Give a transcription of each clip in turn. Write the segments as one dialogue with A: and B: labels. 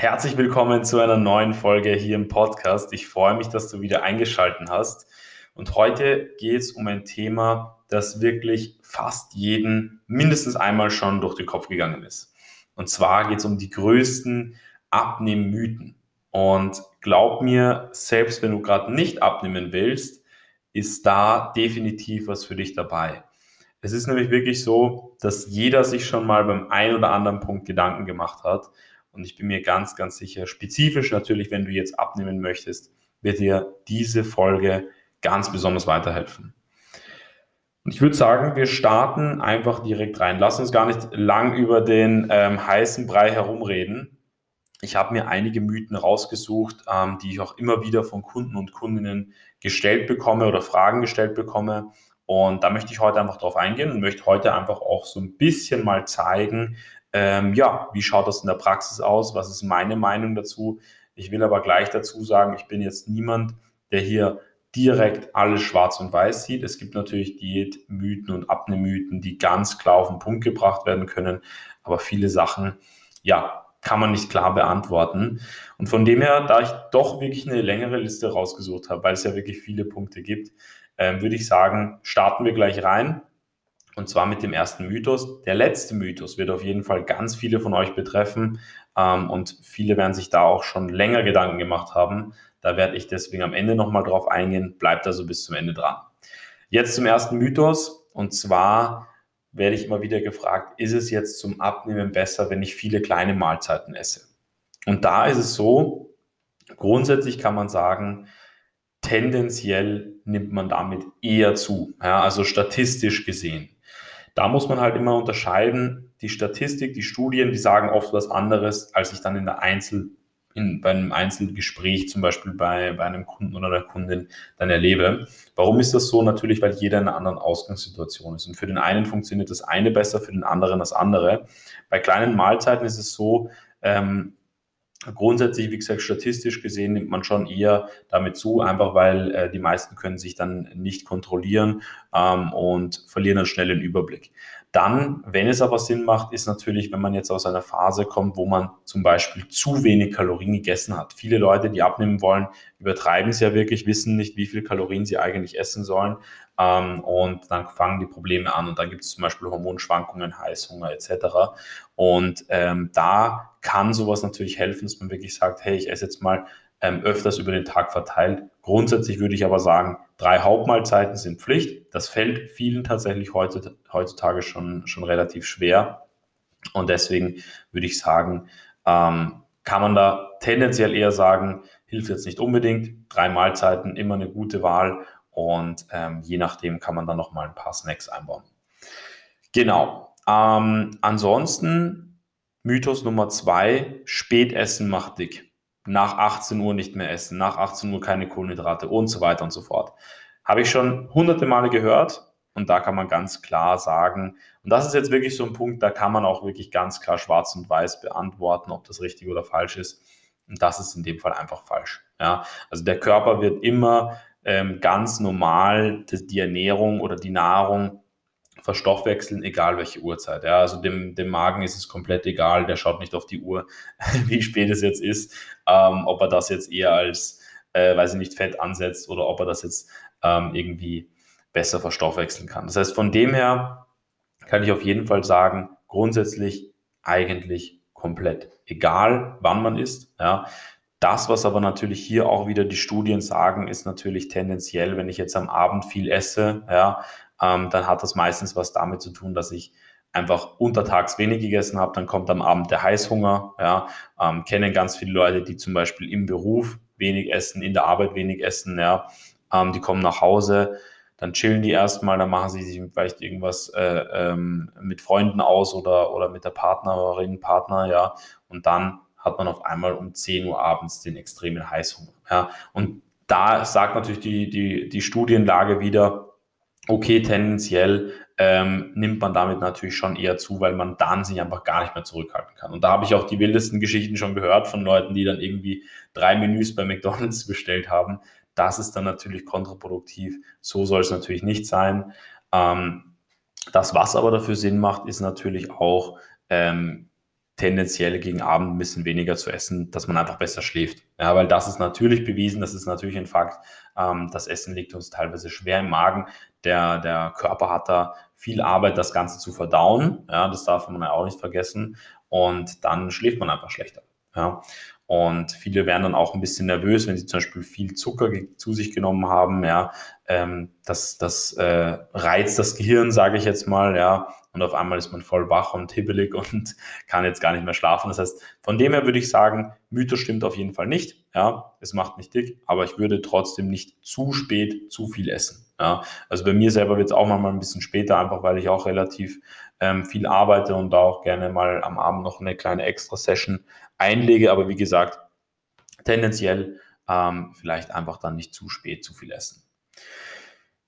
A: Herzlich willkommen zu einer neuen Folge hier im Podcast. Ich freue mich, dass du wieder eingeschaltet hast. Und heute geht es um ein Thema, das wirklich fast jeden mindestens einmal schon durch den Kopf gegangen ist. Und zwar geht es um die größten Abnehmmythen. Und glaub mir, selbst wenn du gerade nicht abnehmen willst, ist da definitiv was für dich dabei. Es ist nämlich wirklich so, dass jeder sich schon mal beim einen oder anderen Punkt Gedanken gemacht hat und ich bin mir ganz, ganz sicher, spezifisch natürlich, wenn du jetzt abnehmen möchtest, wird dir diese Folge ganz besonders weiterhelfen. Und ich würde sagen, wir starten einfach direkt rein. Lass uns gar nicht lang über den ähm, heißen Brei herumreden. Ich habe mir einige Mythen rausgesucht, ähm, die ich auch immer wieder von Kunden und Kundinnen gestellt bekomme oder Fragen gestellt bekomme. Und da möchte ich heute einfach drauf eingehen und möchte heute einfach auch so ein bisschen mal zeigen, ähm, ja, wie schaut das in der Praxis aus? Was ist meine Meinung dazu? Ich will aber gleich dazu sagen, ich bin jetzt niemand, der hier direkt alles schwarz und weiß sieht. Es gibt natürlich Diätmythen und Abnehmmythen, die ganz klar auf den Punkt gebracht werden können, aber viele Sachen, ja, kann man nicht klar beantworten. Und von dem her, da ich doch wirklich eine längere Liste rausgesucht habe, weil es ja wirklich viele Punkte gibt, äh, würde ich sagen, starten wir gleich rein. Und zwar mit dem ersten Mythos. Der letzte Mythos wird auf jeden Fall ganz viele von euch betreffen ähm, und viele werden sich da auch schon länger Gedanken gemacht haben. Da werde ich deswegen am Ende nochmal drauf eingehen. Bleibt also bis zum Ende dran. Jetzt zum ersten Mythos. Und zwar werde ich immer wieder gefragt, ist es jetzt zum Abnehmen besser, wenn ich viele kleine Mahlzeiten esse? Und da ist es so, grundsätzlich kann man sagen, tendenziell nimmt man damit eher zu, ja, also statistisch gesehen. Da muss man halt immer unterscheiden, die Statistik, die Studien, die sagen oft was anderes, als ich dann in der Einzel, in, bei einem Einzelgespräch, zum Beispiel bei, bei einem Kunden oder einer Kundin, dann erlebe. Warum ist das so? Natürlich, weil jeder in einer anderen Ausgangssituation ist. Und für den einen funktioniert das eine besser, für den anderen das andere. Bei kleinen Mahlzeiten ist es so, ähm, Grundsätzlich, wie gesagt, statistisch gesehen nimmt man schon eher damit zu, einfach weil äh, die meisten können sich dann nicht kontrollieren ähm, und verlieren dann schnell den Überblick. Dann, wenn es aber Sinn macht, ist natürlich, wenn man jetzt aus einer Phase kommt, wo man zum Beispiel zu wenig Kalorien gegessen hat. Viele Leute, die abnehmen wollen, übertreiben es ja wirklich, wissen nicht, wie viel Kalorien sie eigentlich essen sollen. Ähm, und dann fangen die Probleme an. Und da gibt es zum Beispiel Hormonschwankungen, Heißhunger etc. Und ähm, da kann sowas natürlich helfen, dass man wirklich sagt, hey, ich esse jetzt mal ähm, öfters über den Tag verteilt. Grundsätzlich würde ich aber sagen, drei Hauptmahlzeiten sind Pflicht. Das fällt vielen tatsächlich heutzutage schon, schon relativ schwer. Und deswegen würde ich sagen, ähm, kann man da tendenziell eher sagen, hilft jetzt nicht unbedingt. Drei Mahlzeiten, immer eine gute Wahl. Und ähm, je nachdem kann man dann noch mal ein paar Snacks einbauen. Genau. Ähm, ansonsten Mythos Nummer zwei, Spätessen macht dick nach 18 Uhr nicht mehr essen, nach 18 Uhr keine Kohlenhydrate und so weiter und so fort. Habe ich schon hunderte Male gehört und da kann man ganz klar sagen, und das ist jetzt wirklich so ein Punkt, da kann man auch wirklich ganz klar schwarz und weiß beantworten, ob das richtig oder falsch ist. Und das ist in dem Fall einfach falsch. Ja, also der Körper wird immer ähm, ganz normal die, die Ernährung oder die Nahrung verstoffwechseln, egal welche Uhrzeit. Ja, also dem, dem Magen ist es komplett egal, der schaut nicht auf die Uhr, wie spät es jetzt ist, ähm, ob er das jetzt eher als, äh, weiß ich nicht, Fett ansetzt oder ob er das jetzt ähm, irgendwie besser verstoffwechseln kann. Das heißt, von dem her kann ich auf jeden Fall sagen, grundsätzlich eigentlich komplett egal, wann man isst. Ja. Das, was aber natürlich hier auch wieder die Studien sagen, ist natürlich tendenziell, wenn ich jetzt am Abend viel esse, ja, ähm, dann hat das meistens was damit zu tun, dass ich einfach untertags wenig gegessen habe, dann kommt am Abend der Heißhunger. Ja, ähm, kennen ganz viele Leute, die zum Beispiel im Beruf wenig essen, in der Arbeit wenig essen. Ja, ähm, die kommen nach Hause, dann chillen die erstmal, dann machen sie sich vielleicht irgendwas äh, ähm, mit Freunden aus oder, oder mit der Partnerin, Partner, ja, und dann hat man auf einmal um 10 Uhr abends den extremen Heißhunger. Ja, und da sagt natürlich die, die, die Studienlage wieder, okay, tendenziell ähm, nimmt man damit natürlich schon eher zu, weil man dann sich einfach gar nicht mehr zurückhalten kann. Und da habe ich auch die wildesten Geschichten schon gehört von Leuten, die dann irgendwie drei Menüs bei McDonald's bestellt haben. Das ist dann natürlich kontraproduktiv. So soll es natürlich nicht sein. Ähm, das, was aber dafür Sinn macht, ist natürlich auch ähm, tendenziell gegen Abend ein bisschen weniger zu essen, dass man einfach besser schläft. Ja, weil das ist natürlich bewiesen, das ist natürlich ein Fakt. Ähm, das Essen liegt uns teilweise schwer im Magen. Der, der Körper hat da viel Arbeit, das Ganze zu verdauen. Ja, das darf man ja auch nicht vergessen. Und dann schläft man einfach schlechter. Ja. Und viele werden dann auch ein bisschen nervös, wenn sie zum Beispiel viel Zucker zu sich genommen haben. Ja, ähm, das, das äh, reizt das Gehirn, sage ich jetzt mal. Ja, und auf einmal ist man voll wach und hibbelig und kann jetzt gar nicht mehr schlafen. Das heißt, von dem her würde ich sagen, Mythos stimmt auf jeden Fall nicht. Ja, es macht nicht dick, aber ich würde trotzdem nicht zu spät zu viel essen. Ja, also bei mir selber wird es auch mal ein bisschen später, einfach weil ich auch relativ ähm, viel arbeite und da auch gerne mal am Abend noch eine kleine Extra-Session einlege. Aber wie gesagt, tendenziell ähm, vielleicht einfach dann nicht zu spät zu viel essen.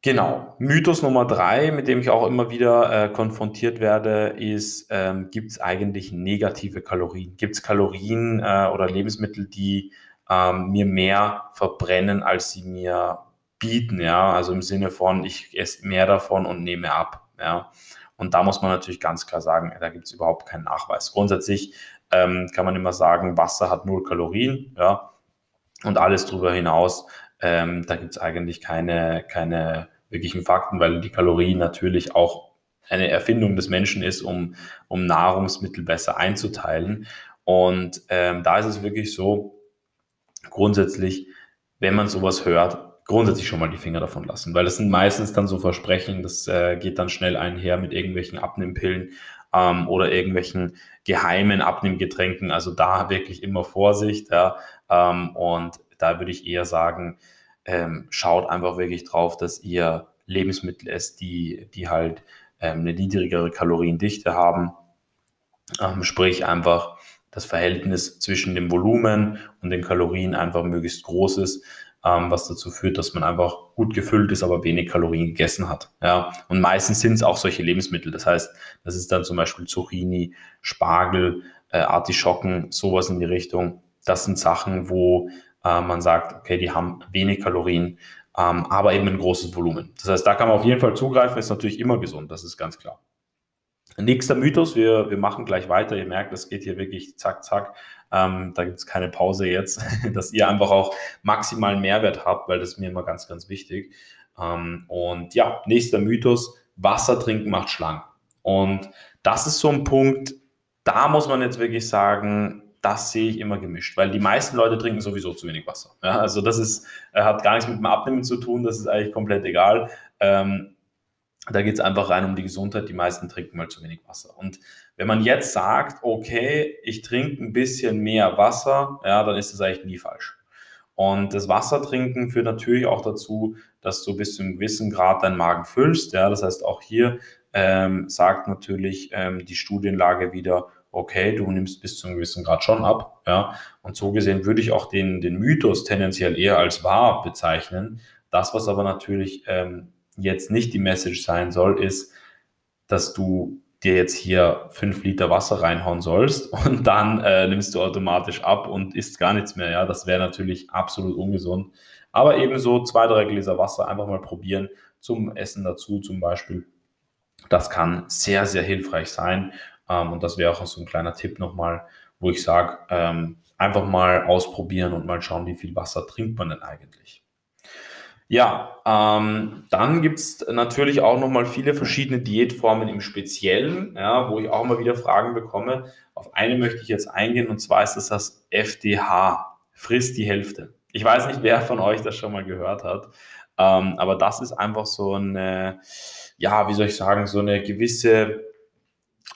A: Genau. Mythos Nummer drei, mit dem ich auch immer wieder äh, konfrontiert werde, ist, ähm, gibt es eigentlich negative Kalorien? Gibt es Kalorien äh, oder Lebensmittel, die ähm, mir mehr verbrennen, als sie mir bieten? Ja, also im Sinne von, ich esse mehr davon und nehme ab. Ja, und da muss man natürlich ganz klar sagen, da gibt es überhaupt keinen Nachweis. Grundsätzlich ähm, kann man immer sagen, Wasser hat null Kalorien, ja, und alles darüber hinaus, ähm, da gibt es eigentlich keine, keine wirklichen Fakten, weil die Kalorien natürlich auch eine Erfindung des Menschen ist, um, um Nahrungsmittel besser einzuteilen. Und ähm, da ist es wirklich so, grundsätzlich, wenn man sowas hört, grundsätzlich schon mal die Finger davon lassen, weil das sind meistens dann so Versprechen, das äh, geht dann schnell einher mit irgendwelchen Abnehmpillen ähm, oder irgendwelchen geheimen Abnehmgetränken. Also da wirklich immer Vorsicht. Ja, ähm, und da würde ich eher sagen, ähm, schaut einfach wirklich drauf, dass ihr Lebensmittel esst, die, die halt ähm, eine niedrigere Kaloriendichte haben. Ähm, sprich einfach das Verhältnis zwischen dem Volumen und den Kalorien einfach möglichst groß ist, ähm, was dazu führt, dass man einfach gut gefüllt ist, aber wenig Kalorien gegessen hat. Ja, und meistens sind es auch solche Lebensmittel. Das heißt, das ist dann zum Beispiel Zucchini, Spargel, äh, Artischocken, sowas in die Richtung. Das sind Sachen, wo äh, man sagt, okay, die haben wenig Kalorien, ähm, aber eben ein großes Volumen. Das heißt, da kann man auf jeden Fall zugreifen, ist natürlich immer gesund, das ist ganz klar. Nächster Mythos, wir, wir machen gleich weiter. Ihr merkt, es geht hier wirklich zack, zack. Ähm, da gibt es keine Pause jetzt, dass ihr einfach auch maximalen Mehrwert habt, weil das ist mir immer ganz, ganz wichtig. Ähm, und ja, nächster Mythos, Wasser trinken macht schlank. Und das ist so ein Punkt, da muss man jetzt wirklich sagen, das sehe ich immer gemischt, weil die meisten Leute trinken sowieso zu wenig Wasser. Ja, also das ist, äh, hat gar nichts mit dem Abnehmen zu tun, das ist eigentlich komplett egal. Ähm, da geht es einfach rein um die Gesundheit. Die meisten trinken mal zu wenig Wasser. Und wenn man jetzt sagt, okay, ich trinke ein bisschen mehr Wasser, ja, dann ist das eigentlich nie falsch. Und das Wassertrinken führt natürlich auch dazu, dass du bis zu einem gewissen Grad deinen Magen füllst. Ja, das heißt, auch hier ähm, sagt natürlich ähm, die Studienlage wieder, okay, du nimmst bis zu einem gewissen Grad schon ab. Ja, und so gesehen würde ich auch den, den Mythos tendenziell eher als wahr bezeichnen. Das, was aber natürlich ähm, jetzt nicht die Message sein soll, ist, dass du dir jetzt hier fünf Liter Wasser reinhauen sollst und dann äh, nimmst du automatisch ab und isst gar nichts mehr. Ja, das wäre natürlich absolut ungesund. Aber ebenso zwei, drei Gläser Wasser einfach mal probieren zum Essen dazu zum Beispiel. Das kann sehr, sehr hilfreich sein. Ähm, und das wäre auch so ein kleiner Tipp nochmal, wo ich sage, ähm, einfach mal ausprobieren und mal schauen, wie viel Wasser trinkt man denn eigentlich. Ja, ähm, dann gibt es natürlich auch nochmal viele verschiedene Diätformen im Speziellen, ja, wo ich auch mal wieder Fragen bekomme. Auf eine möchte ich jetzt eingehen und zwar ist das das FDH, frisst die Hälfte. Ich weiß nicht, wer von euch das schon mal gehört hat, ähm, aber das ist einfach so eine, ja, wie soll ich sagen, so eine gewisse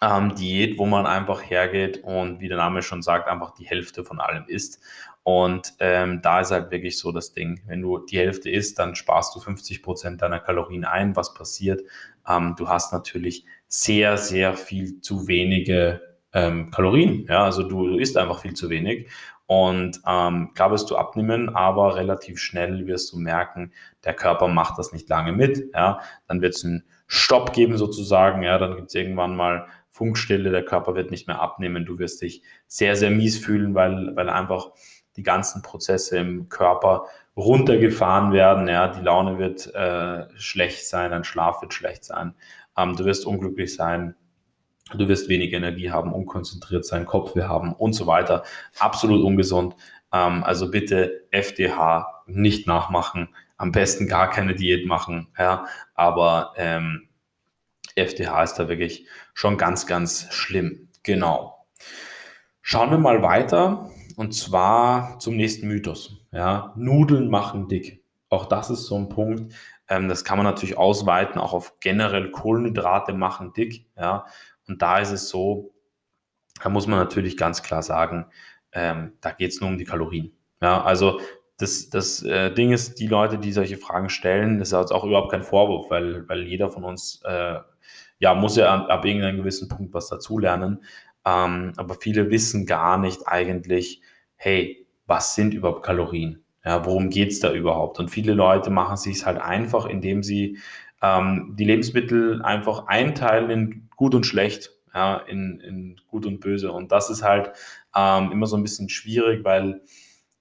A: ähm, Diät, wo man einfach hergeht und wie der Name schon sagt, einfach die Hälfte von allem isst. Und ähm, da ist halt wirklich so das Ding. Wenn du die Hälfte isst, dann sparst du 50 Prozent deiner Kalorien ein. Was passiert? Ähm, du hast natürlich sehr, sehr viel zu wenige ähm, Kalorien. Ja, also du, du isst einfach viel zu wenig. Und ähm, klar wirst du abnehmen, aber relativ schnell wirst du merken, der Körper macht das nicht lange mit. Ja, dann wird es einen Stopp geben sozusagen. Ja, dann gibt es irgendwann mal Funkstelle, der Körper wird nicht mehr abnehmen. Du wirst dich sehr, sehr mies fühlen, weil, weil einfach die ganzen Prozesse im Körper runtergefahren werden. Ja, die Laune wird äh, schlecht sein, dein Schlaf wird schlecht sein. Ähm, du wirst unglücklich sein. Du wirst wenig Energie haben, unkonzentriert sein, Kopfweh haben und so weiter. Absolut ungesund. Ähm, also bitte FDH nicht nachmachen. Am besten gar keine Diät machen. Ja, aber ähm, FDH ist da wirklich schon ganz, ganz schlimm. Genau. Schauen wir mal weiter und zwar zum nächsten Mythos. Ja, Nudeln machen dick. Auch das ist so ein Punkt. Ähm, das kann man natürlich ausweiten, auch auf generell Kohlenhydrate machen dick. Ja, und da ist es so, da muss man natürlich ganz klar sagen, ähm, da geht es nur um die Kalorien. Ja, also das, das äh, Ding ist, die Leute, die solche Fragen stellen, das ist auch überhaupt kein Vorwurf, weil, weil jeder von uns äh, ja, muss ja ab, irgendeinem gewissen Punkt was dazulernen. Ähm, aber viele wissen gar nicht eigentlich, hey, was sind überhaupt Kalorien? Ja, worum geht's da überhaupt? Und viele Leute machen sich halt einfach, indem sie ähm, die Lebensmittel einfach einteilen in gut und schlecht, ja, in, in gut und böse. Und das ist halt ähm, immer so ein bisschen schwierig, weil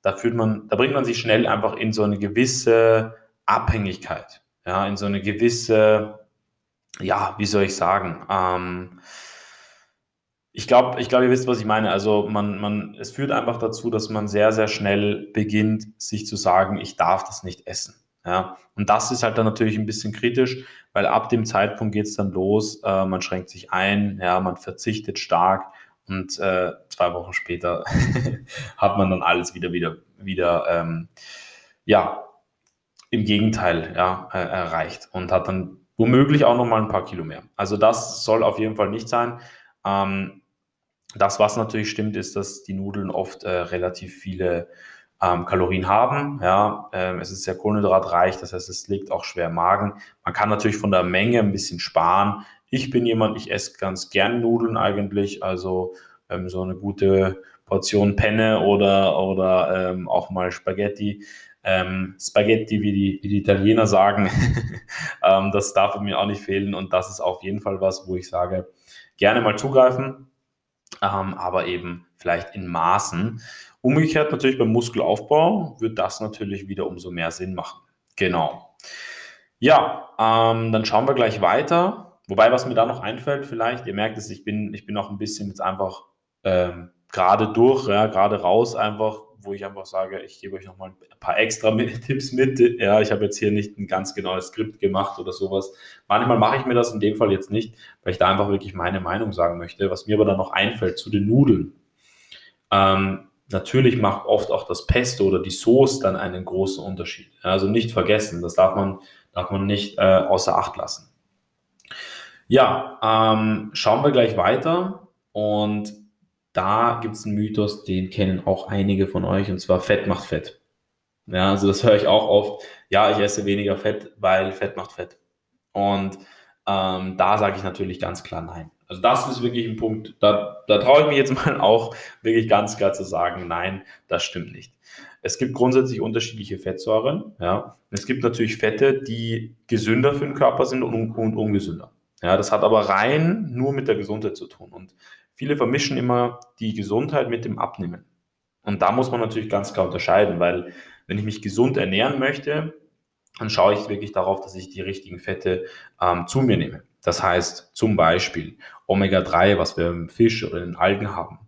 A: da fühlt man, da bringt man sich schnell einfach in so eine gewisse Abhängigkeit, ja, in so eine gewisse, ja, wie soll ich sagen, ähm, ich glaube, ich glaube, ihr wisst, was ich meine. Also man, man, es führt einfach dazu, dass man sehr, sehr schnell beginnt, sich zu sagen, ich darf das nicht essen. Ja, und das ist halt dann natürlich ein bisschen kritisch, weil ab dem Zeitpunkt geht es dann los, äh, man schränkt sich ein, ja, man verzichtet stark und äh, zwei Wochen später hat man dann alles wieder, wieder, wieder, ähm, ja, im Gegenteil, ja, äh, erreicht und hat dann womöglich auch nochmal ein paar Kilo mehr. Also das soll auf jeden Fall nicht sein. Ähm, das, was natürlich stimmt, ist, dass die Nudeln oft äh, relativ viele ähm, Kalorien haben. Ja, ähm, es ist sehr kohlenhydratreich, das heißt, es liegt auch schwer im Magen. Man kann natürlich von der Menge ein bisschen sparen. Ich bin jemand, ich esse ganz gern Nudeln eigentlich, also ähm, so eine gute Portion Penne oder, oder ähm, auch mal Spaghetti. Ähm, Spaghetti, wie die, wie die Italiener sagen, ähm, das darf mir auch nicht fehlen und das ist auf jeden Fall was, wo ich sage, gerne mal zugreifen ähm, aber eben vielleicht in Maßen. Umgekehrt natürlich beim Muskelaufbau wird das natürlich wieder umso mehr Sinn machen. Genau. Ja, ähm, dann schauen wir gleich weiter. Wobei, was mir da noch einfällt, vielleicht, ihr merkt es, ich bin, ich bin noch ein bisschen jetzt einfach ähm, gerade durch, ja, gerade raus einfach, wo ich einfach sage, ich gebe euch nochmal ein paar extra Tipps mit. Ja, ich habe jetzt hier nicht ein ganz genaues Skript gemacht oder sowas. Manchmal mache ich mir das in dem Fall jetzt nicht, weil ich da einfach wirklich meine Meinung sagen möchte. Was mir aber dann noch einfällt zu den Nudeln. Ähm, natürlich macht oft auch das Pesto oder die Sauce dann einen großen Unterschied. Also nicht vergessen, das darf man, darf man nicht äh, außer Acht lassen. Ja, ähm, schauen wir gleich weiter und da gibt es einen Mythos, den kennen auch einige von euch, und zwar Fett macht Fett. Ja, also das höre ich auch oft. Ja, ich esse weniger Fett, weil Fett macht Fett. Und ähm, da sage ich natürlich ganz klar nein. Also das ist wirklich ein Punkt, da, da traue ich mich jetzt mal auch wirklich ganz klar zu sagen, nein, das stimmt nicht. Es gibt grundsätzlich unterschiedliche Fettsäuren. Ja. Es gibt natürlich Fette, die gesünder für den Körper sind und, und ungesünder. Ja, das hat aber rein nur mit der Gesundheit zu tun. Und viele vermischen immer die Gesundheit mit dem Abnehmen. Und da muss man natürlich ganz klar unterscheiden, weil wenn ich mich gesund ernähren möchte, dann schaue ich wirklich darauf, dass ich die richtigen Fette ähm, zu mir nehme. Das heißt zum Beispiel Omega-3, was wir im Fisch oder in den Algen haben,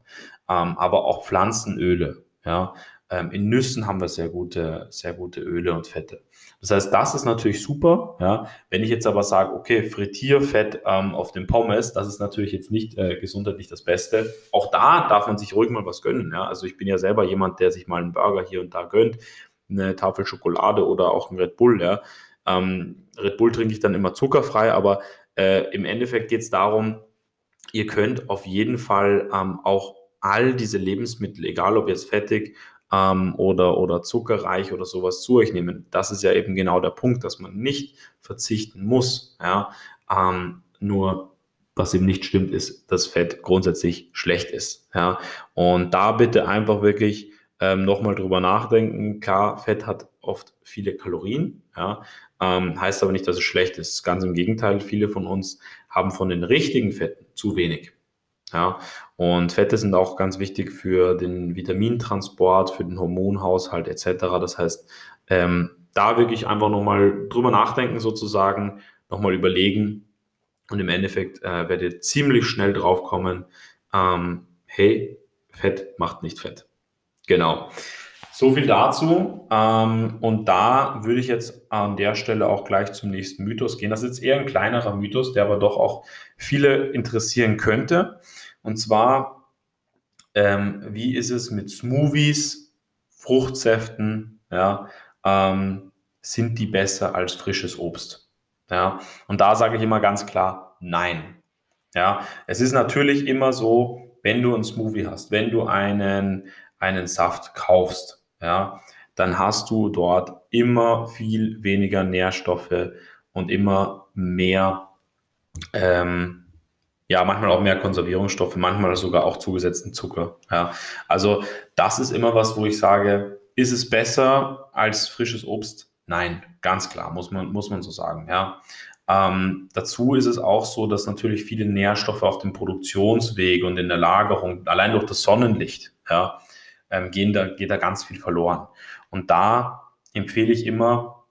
A: ähm, aber auch Pflanzenöle. Ja, ähm, in Nüssen haben wir sehr gute, sehr gute Öle und Fette. Das heißt, das ist natürlich super. Ja. Wenn ich jetzt aber sage, okay, Frittierfett ähm, auf dem Pommes, das ist natürlich jetzt nicht äh, gesundheitlich das Beste. Auch da darf man sich ruhig mal was gönnen. Ja. Also ich bin ja selber jemand, der sich mal einen Burger hier und da gönnt, eine Tafel Schokolade oder auch ein Red Bull. Ja. Ähm, Red Bull trinke ich dann immer zuckerfrei, aber äh, im Endeffekt geht es darum, ihr könnt auf jeden Fall ähm, auch all diese Lebensmittel, egal ob jetzt fettig ähm, oder, oder zuckerreich oder sowas zu euch nehmen. Das ist ja eben genau der Punkt, dass man nicht verzichten muss. Ja? Ähm, nur was eben nicht stimmt, ist, dass Fett grundsätzlich schlecht ist. Ja? Und da bitte einfach wirklich ähm, nochmal drüber nachdenken. Klar, Fett hat oft viele Kalorien, ja? ähm, heißt aber nicht, dass es schlecht ist. Ganz im Gegenteil, viele von uns haben von den richtigen Fetten zu wenig. Ja, und Fette sind auch ganz wichtig für den Vitamintransport, für den Hormonhaushalt etc. Das heißt, ähm, da wirklich einfach nochmal drüber nachdenken sozusagen, nochmal überlegen, Und im Endeffekt äh, werdet ihr ziemlich schnell draufkommen, ähm, hey, Fett macht nicht Fett. Genau. So viel dazu. Ähm, und da würde ich jetzt an der Stelle auch gleich zum nächsten Mythos gehen. Das ist jetzt eher ein kleinerer Mythos, der aber doch auch viele interessieren könnte. Und zwar, ähm, wie ist es mit Smoothies, Fruchtsäften, ja, ähm, sind die besser als frisches Obst? Ja, und da sage ich immer ganz klar, nein. Ja, es ist natürlich immer so, wenn du einen Smoothie hast, wenn du einen, einen Saft kaufst, ja, dann hast du dort immer viel weniger Nährstoffe und immer mehr, ähm, ja, manchmal auch mehr Konservierungsstoffe, manchmal sogar auch zugesetzten Zucker. Ja. Also das ist immer was, wo ich sage, ist es besser als frisches Obst? Nein, ganz klar, muss man, muss man so sagen. Ja. Ähm, dazu ist es auch so, dass natürlich viele Nährstoffe auf dem Produktionsweg und in der Lagerung, allein durch das Sonnenlicht, ja, ähm, gehen da, geht da ganz viel verloren. Und da empfehle ich immer,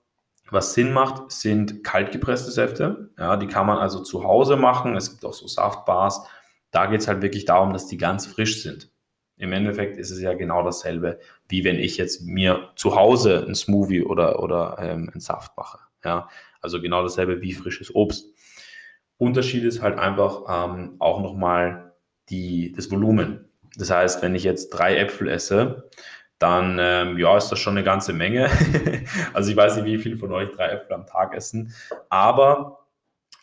A: was Sinn macht, sind kaltgepresste Säfte. Ja, die kann man also zu Hause machen. Es gibt auch so Saftbars. Da geht es halt wirklich darum, dass die ganz frisch sind. Im Endeffekt ist es ja genau dasselbe, wie wenn ich jetzt mir zu Hause ein Smoothie oder, oder ähm, einen Saft mache. Ja, also genau dasselbe wie frisches Obst. Unterschied ist halt einfach ähm, auch nochmal das Volumen. Das heißt, wenn ich jetzt drei Äpfel esse, dann ähm, ja, ist das schon eine ganze Menge. also ich weiß nicht, wie viele von euch drei Äpfel am Tag essen. Aber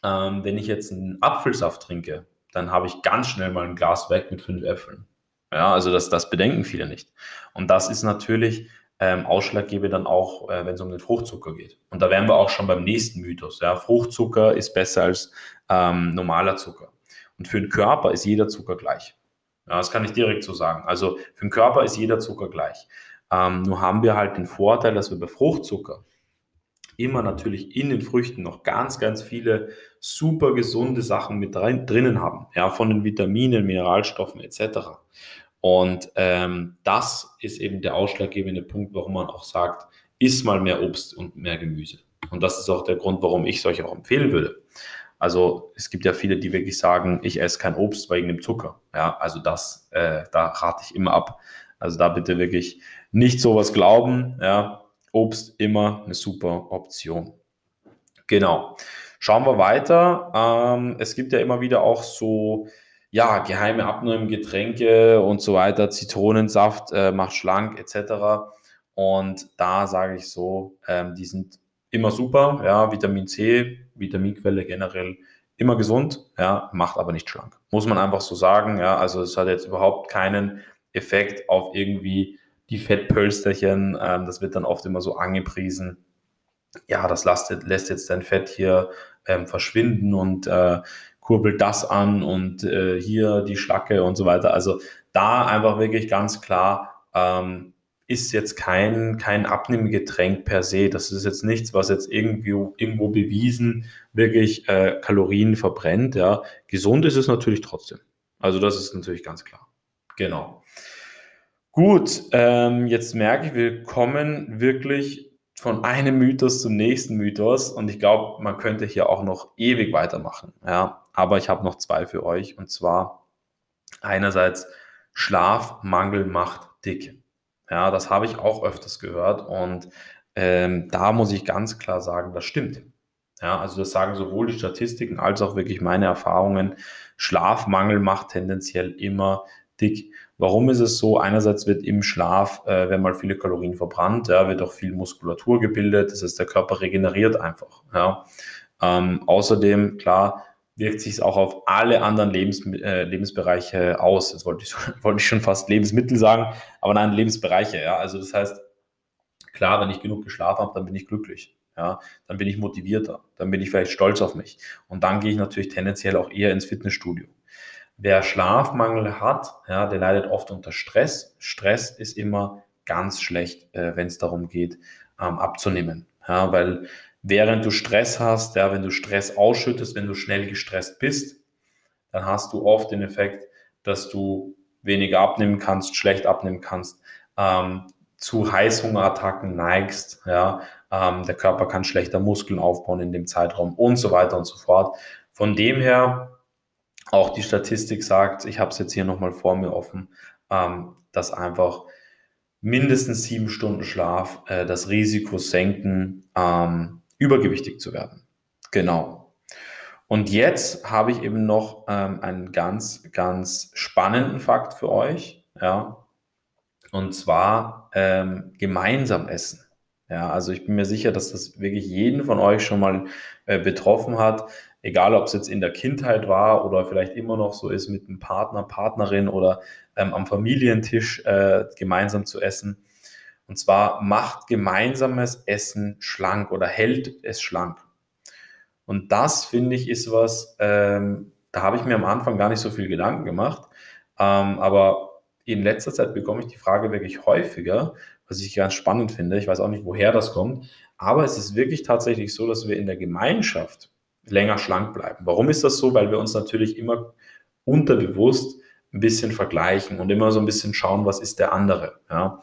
A: ähm, wenn ich jetzt einen Apfelsaft trinke, dann habe ich ganz schnell mal ein Glas weg mit fünf Äpfeln. Ja, also das, das bedenken viele nicht. Und das ist natürlich ähm, ausschlaggebend dann auch, äh, wenn es um den Fruchtzucker geht. Und da wären wir auch schon beim nächsten Mythos. Ja. Fruchtzucker ist besser als ähm, normaler Zucker. Und für den Körper ist jeder Zucker gleich. Ja, das kann ich direkt so sagen. Also für den Körper ist jeder Zucker gleich. Ähm, nur haben wir halt den Vorteil, dass wir bei Fruchtzucker immer natürlich in den Früchten noch ganz, ganz viele super gesunde Sachen mit rein, drinnen haben. Ja, von den Vitaminen, Mineralstoffen etc. Und ähm, das ist eben der ausschlaggebende Punkt, warum man auch sagt, iss mal mehr Obst und mehr Gemüse. Und das ist auch der Grund, warum ich es euch auch empfehlen würde. Also es gibt ja viele, die wirklich sagen, ich esse kein Obst wegen dem Zucker. Ja, also das, äh, da rate ich immer ab. Also da bitte wirklich nicht sowas glauben. Ja, Obst immer eine super Option. Genau. Schauen wir weiter. Ähm, es gibt ja immer wieder auch so ja, geheime Abnehmgetränke und so weiter, Zitronensaft äh, macht schlank etc. Und da sage ich so, ähm, die sind immer super, ja, Vitamin C, Vitaminquelle generell immer gesund, ja, macht aber nicht schlank. Muss man einfach so sagen, ja, also es hat jetzt überhaupt keinen Effekt auf irgendwie die Fettpölsterchen, ähm, das wird dann oft immer so angepriesen. Ja, das lastet, lässt jetzt dein Fett hier ähm, verschwinden und äh, kurbelt das an und äh, hier die Schlacke und so weiter. Also da einfach wirklich ganz klar, ähm, ist jetzt kein, kein Abnehmgetränk per se. Das ist jetzt nichts, was jetzt irgendwie irgendwo bewiesen wirklich äh, Kalorien verbrennt. Ja. Gesund ist es natürlich trotzdem. Also das ist natürlich ganz klar. Genau. Gut, ähm, jetzt merke ich, wir kommen wirklich von einem Mythos zum nächsten Mythos und ich glaube, man könnte hier auch noch ewig weitermachen. Ja, aber ich habe noch zwei für euch und zwar einerseits Schlafmangel macht dick. Ja, das habe ich auch öfters gehört und ähm, da muss ich ganz klar sagen, das stimmt. Ja, also das sagen sowohl die Statistiken als auch wirklich meine Erfahrungen. Schlafmangel macht tendenziell immer dick. Warum ist es so? Einerseits wird im Schlaf, äh, werden mal viele Kalorien verbrannt, ja, wird auch viel Muskulatur gebildet, das heißt, der Körper regeneriert einfach. Ja. Ähm, außerdem, klar, wirkt sich es auch auf alle anderen Lebens, äh, Lebensbereiche aus. Das wollte ich, wollte ich schon fast Lebensmittel sagen, aber nein, Lebensbereiche. Ja. Also das heißt, klar, wenn ich genug geschlafen habe, dann bin ich glücklich. Ja, dann bin ich motivierter, dann bin ich vielleicht stolz auf mich. Und dann gehe ich natürlich tendenziell auch eher ins Fitnessstudio. Wer Schlafmangel hat, ja, der leidet oft unter Stress. Stress ist immer ganz schlecht, äh, wenn es darum geht, ähm, abzunehmen. Ja, weil während du Stress hast, ja, wenn du Stress ausschüttest, wenn du schnell gestresst bist, dann hast du oft den Effekt, dass du weniger abnehmen kannst, schlecht abnehmen kannst, ähm, zu Heißhungerattacken neigst, ja, ähm, der Körper kann schlechter Muskeln aufbauen in dem Zeitraum und so weiter und so fort. Von dem her, auch die Statistik sagt, ich habe es jetzt hier nochmal vor mir offen, ähm, dass einfach mindestens sieben Stunden Schlaf äh, das Risiko senken, ähm, übergewichtig zu werden. Genau. Und jetzt habe ich eben noch ähm, einen ganz, ganz spannenden Fakt für euch. Ja, und zwar ähm, gemeinsam essen. Ja, also ich bin mir sicher, dass das wirklich jeden von euch schon mal äh, betroffen hat, egal ob es jetzt in der Kindheit war oder vielleicht immer noch so ist mit einem Partner, Partnerin oder ähm, am Familientisch äh, gemeinsam zu essen. Und zwar macht gemeinsames Essen schlank oder hält es schlank. Und das finde ich ist was, ähm, da habe ich mir am Anfang gar nicht so viel Gedanken gemacht. Ähm, aber in letzter Zeit bekomme ich die Frage wirklich häufiger, was ich ganz spannend finde. Ich weiß auch nicht, woher das kommt, aber es ist wirklich tatsächlich so, dass wir in der Gemeinschaft länger schlank bleiben. Warum ist das so? Weil wir uns natürlich immer unterbewusst ein bisschen vergleichen und immer so ein bisschen schauen, was ist der andere. Ja?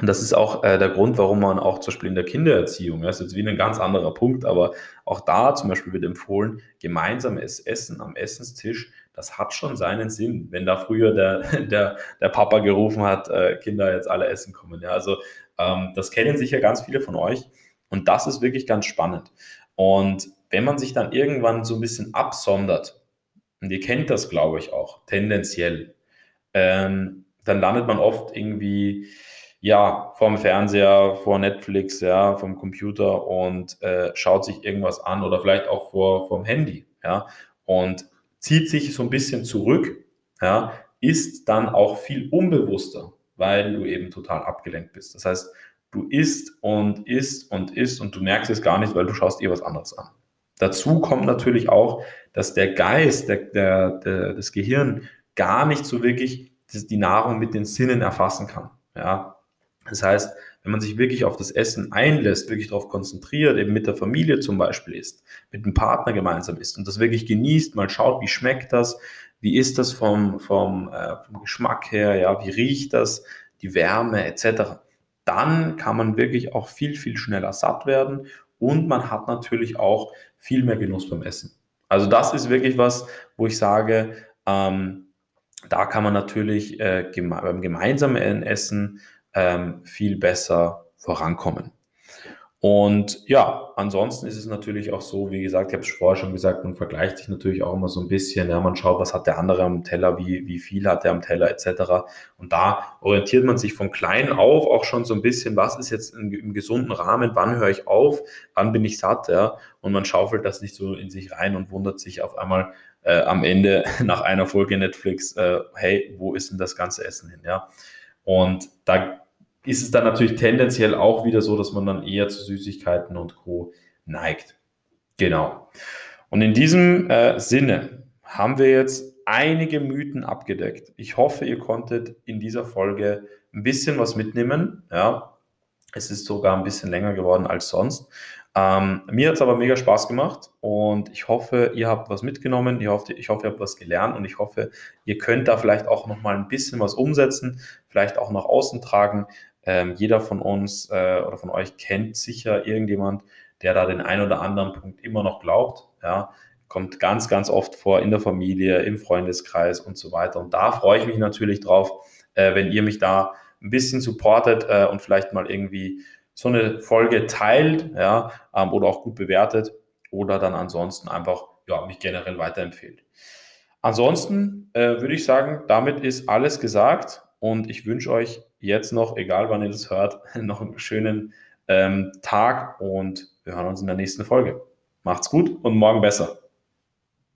A: Und das ist auch äh, der Grund, warum man auch zum Beispiel in der Kindererziehung, das ist jetzt wie ein ganz anderer Punkt, aber auch da zum Beispiel wird empfohlen, gemeinsames Essen am Essenstisch, das hat schon seinen Sinn, wenn da früher der, der, der Papa gerufen hat, äh, Kinder jetzt alle essen kommen. Ja, also ähm, das kennen sicher ganz viele von euch und das ist wirklich ganz spannend. Und wenn man sich dann irgendwann so ein bisschen absondert, und ihr kennt das, glaube ich, auch tendenziell, ähm, dann landet man oft irgendwie ja, vorm Fernseher, vor Netflix, ja, vom Computer und äh, schaut sich irgendwas an oder vielleicht auch vor vom Handy, ja, und zieht sich so ein bisschen zurück, ja, ist dann auch viel unbewusster, weil du eben total abgelenkt bist. Das heißt, du isst und isst und isst und du merkst es gar nicht, weil du schaust dir was anderes an. Dazu kommt natürlich auch, dass der Geist, der, der, der, das Gehirn gar nicht so wirklich die Nahrung mit den Sinnen erfassen kann. Ja, das heißt, wenn man sich wirklich auf das Essen einlässt, wirklich darauf konzentriert, eben mit der Familie zum Beispiel isst, mit dem Partner gemeinsam isst und das wirklich genießt, mal schaut, wie schmeckt das, wie ist das vom, vom, äh, vom Geschmack her, ja, wie riecht das, die Wärme etc., dann kann man wirklich auch viel, viel schneller satt werden und man hat natürlich auch viel mehr Genuss beim Essen. Also das ist wirklich was, wo ich sage, ähm, da kann man natürlich äh, geme beim gemeinsamen Essen ähm, viel besser vorankommen. Und ja, ansonsten ist es natürlich auch so, wie gesagt, ich habe es vorher schon gesagt, man vergleicht sich natürlich auch immer so ein bisschen, ja, man schaut, was hat der andere am Teller, wie, wie viel hat er am Teller etc. Und da orientiert man sich von klein auf auch schon so ein bisschen, was ist jetzt im, im gesunden Rahmen, wann höre ich auf, wann bin ich satt, ja, und man schaufelt das nicht so in sich rein und wundert sich auf einmal äh, am Ende nach einer Folge Netflix, äh, hey, wo ist denn das ganze Essen hin, ja. Und da ist es dann natürlich tendenziell auch wieder so, dass man dann eher zu Süßigkeiten und Co. neigt. Genau. Und in diesem äh, Sinne haben wir jetzt einige Mythen abgedeckt. Ich hoffe, ihr konntet in dieser Folge ein bisschen was mitnehmen. Ja, es ist sogar ein bisschen länger geworden als sonst. Ähm, mir hat es aber mega Spaß gemacht und ich hoffe, ihr habt was mitgenommen. Ich hoffe, ich hoffe, ihr habt was gelernt und ich hoffe, ihr könnt da vielleicht auch noch mal ein bisschen was umsetzen, vielleicht auch nach außen tragen. Ähm, jeder von uns äh, oder von euch kennt sicher irgendjemand, der da den einen oder anderen Punkt immer noch glaubt. Ja, kommt ganz, ganz oft vor in der Familie, im Freundeskreis und so weiter. Und da freue ich mich natürlich drauf, äh, wenn ihr mich da ein bisschen supportet äh, und vielleicht mal irgendwie so eine Folge teilt, ja, ähm, oder auch gut bewertet oder dann ansonsten einfach ja, mich generell weiterempfehlt. Ansonsten äh, würde ich sagen, damit ist alles gesagt und ich wünsche euch jetzt noch, egal wann ihr das hört, noch einen schönen ähm, Tag und wir hören uns in der nächsten Folge. Macht's gut und morgen besser.